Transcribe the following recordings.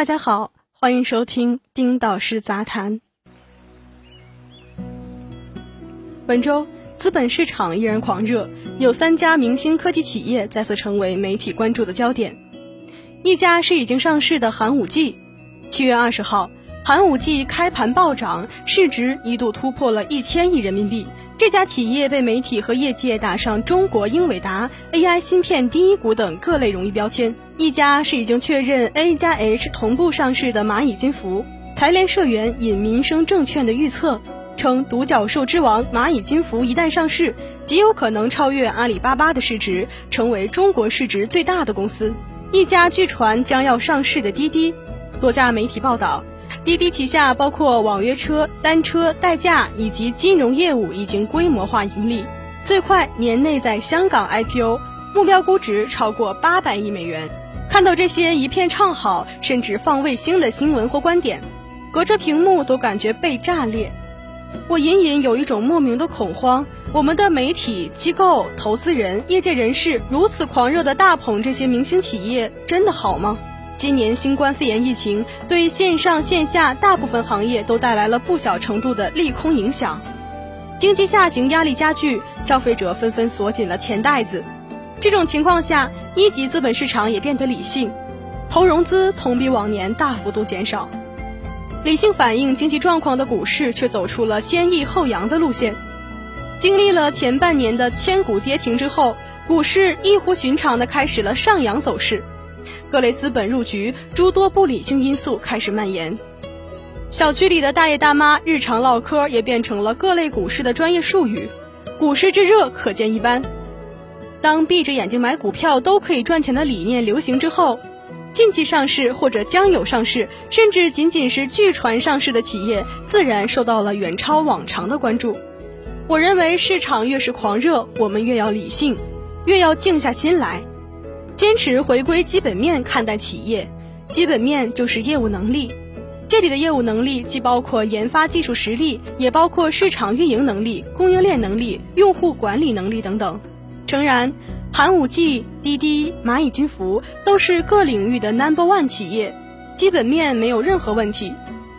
大家好，欢迎收听丁导师杂谈。本周资本市场依然狂热，有三家明星科技企业再次成为媒体关注的焦点。一家是已经上市的寒武纪，七月二十号，寒武纪开盘暴涨，市值一度突破了一千亿人民币。这家企业被媒体和业界打上“中国英伟达 ”“AI 芯片第一股”等各类荣誉标签。一家是已经确认 A 加 H 同步上市的蚂蚁金服。财联社员引民生证券的预测称，独角兽之王蚂蚁金服一旦上市，极有可能超越阿里巴巴的市值，成为中国市值最大的公司。一家据传将要上市的滴滴，多家媒体报道。滴滴旗下包括网约车、单车、代驾以及金融业务已经规模化盈利，最快年内在香港 IPO，目标估值超过八百亿美元。看到这些一片唱好，甚至放卫星的新闻或观点，隔着屏幕都感觉被炸裂。我隐隐有一种莫名的恐慌：我们的媒体机构、投资人、业界人士如此狂热的大捧这些明星企业，真的好吗？今年新冠肺炎疫情对线上线下大部分行业都带来了不小程度的利空影响，经济下行压力加剧，消费者纷纷锁紧了钱袋子。这种情况下，一级资本市场也变得理性，投融资同比往年大幅度减少。理性反映经济状况的股市却走出了先抑后扬的路线，经历了前半年的千股跌停之后，股市异乎寻常的开始了上扬走势。各类资本入局，诸多不理性因素开始蔓延。小区里的大爷大妈日常唠嗑也变成了各类股市的专业术语，股市之热可见一斑。当闭着眼睛买股票都可以赚钱的理念流行之后，近期上市或者将有上市，甚至仅仅是据传上市的企业，自然受到了远超往常的关注。我认为市场越是狂热，我们越要理性，越要静下心来。坚持回归基本面看待企业，基本面就是业务能力。这里的业务能力既包括研发技术实力，也包括市场运营能力、供应链能力、用户管理能力等等。诚然，寒武纪、滴滴、蚂蚁金服都是各领域的 number one 企业，基本面没有任何问题。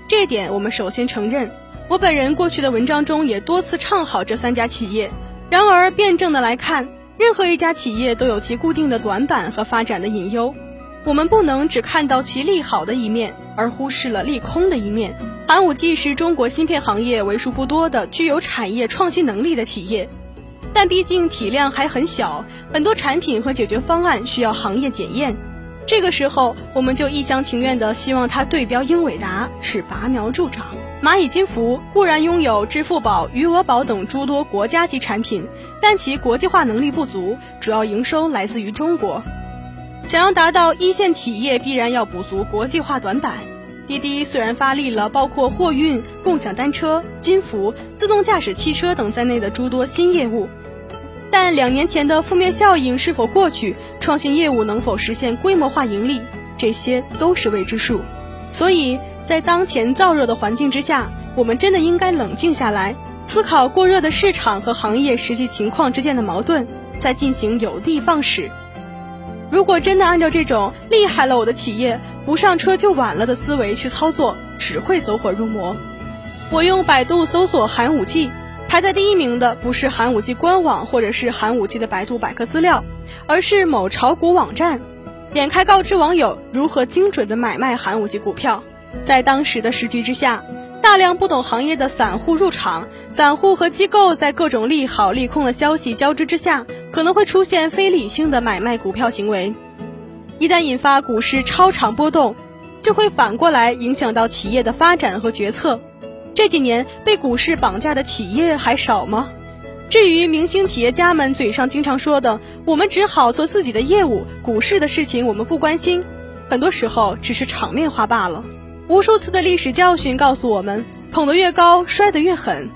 这点我们首先承认。我本人过去的文章中也多次唱好这三家企业。然而，辩证的来看。任何一家企业都有其固定的短板和发展的隐忧，我们不能只看到其利好的一面，而忽视了利空的一面。寒武纪是中国芯片行业为数不多的具有产业创新能力的企业，但毕竟体量还很小，很多产品和解决方案需要行业检验。这个时候，我们就一厢情愿地希望它对标英伟达，是拔苗助长。蚂蚁金服固然拥有支付宝、余额宝等诸多国家级产品。但其国际化能力不足，主要营收来自于中国。想要达到一线企业，必然要补足国际化短板。滴滴虽然发力了包括货运、共享单车、金服、自动驾驶汽车等在内的诸多新业务，但两年前的负面效应是否过去，创新业务能否实现规模化盈利，这些都是未知数。所以在当前燥热的环境之下，我们真的应该冷静下来。思考过热的市场和行业实际情况之间的矛盾，再进行有的放矢。如果真的按照这种厉害了我的企业不上车就晚了的思维去操作，只会走火入魔。我用百度搜索寒武纪，排在第一名的不是寒武纪官网或者是寒武纪的百度百科资料，而是某炒股网站。点开告知网友如何精准的买卖寒武纪股票，在当时的时局之下。大量不懂行业的散户入场，散户和机构在各种利好利空的消息交织之下，可能会出现非理性的买卖股票行为。一旦引发股市超长波动，就会反过来影响到企业的发展和决策。这几年被股市绑架的企业还少吗？至于明星企业家们嘴上经常说的“我们只好做自己的业务，股市的事情我们不关心”，很多时候只是场面话罢了。无数次的历史教训告诉我们，捧得越高，摔得越狠。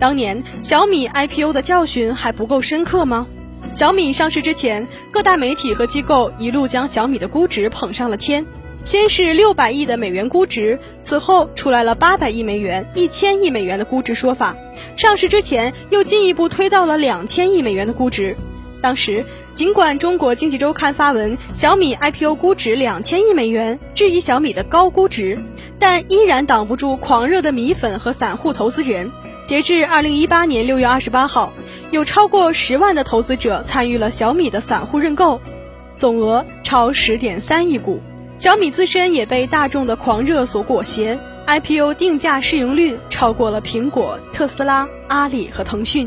当年小米 IPO 的教训还不够深刻吗？小米上市之前，各大媒体和机构一路将小米的估值捧上了天，先是六百亿的美元估值，此后出来了八百亿美元、一千亿美元的估值说法。上市之前又进一步推到了两千亿美元的估值。当时尽管中国经济周刊发文小米 IPO 估值两千亿美元，质疑小米的高估值，但依然挡不住狂热的米粉和散户投资人。截至二零一八年六月二十八号，有超过十万的投资者参与了小米的散户认购，总额超十点三亿股。小米自身也被大众的狂热所裹挟，IPO 定价市盈率超过了苹果、特斯拉、阿里和腾讯。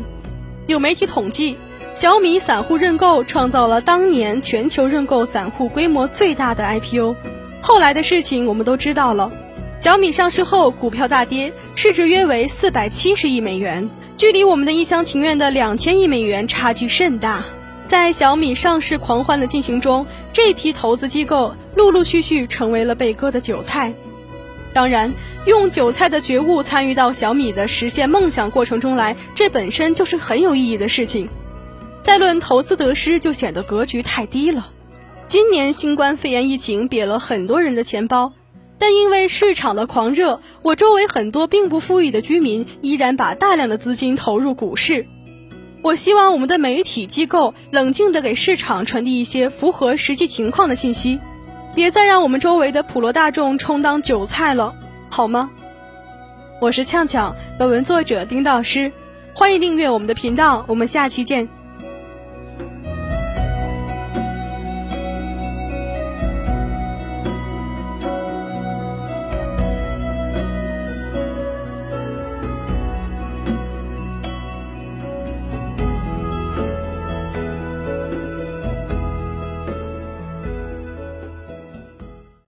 有媒体统计，小米散户认购创造了当年全球认购散户规模最大的 IPO。后来的事情我们都知道了。小米上市后，股票大跌，市值约为四百七十亿美元，距离我们的一厢情愿的两千亿美元差距甚大。在小米上市狂欢的进行中，这批投资机构陆陆续续成为了被割的韭菜。当然，用韭菜的觉悟参与到小米的实现梦想过程中来，这本身就是很有意义的事情。再论投资得失，就显得格局太低了。今年新冠肺炎疫情瘪了很多人的钱包。但因为市场的狂热，我周围很多并不富裕的居民依然把大量的资金投入股市。我希望我们的媒体机构冷静地给市场传递一些符合实际情况的信息，别再让我们周围的普罗大众充当韭菜了，好吗？我是呛呛，本文作者丁导师，欢迎订阅我们的频道，我们下期见。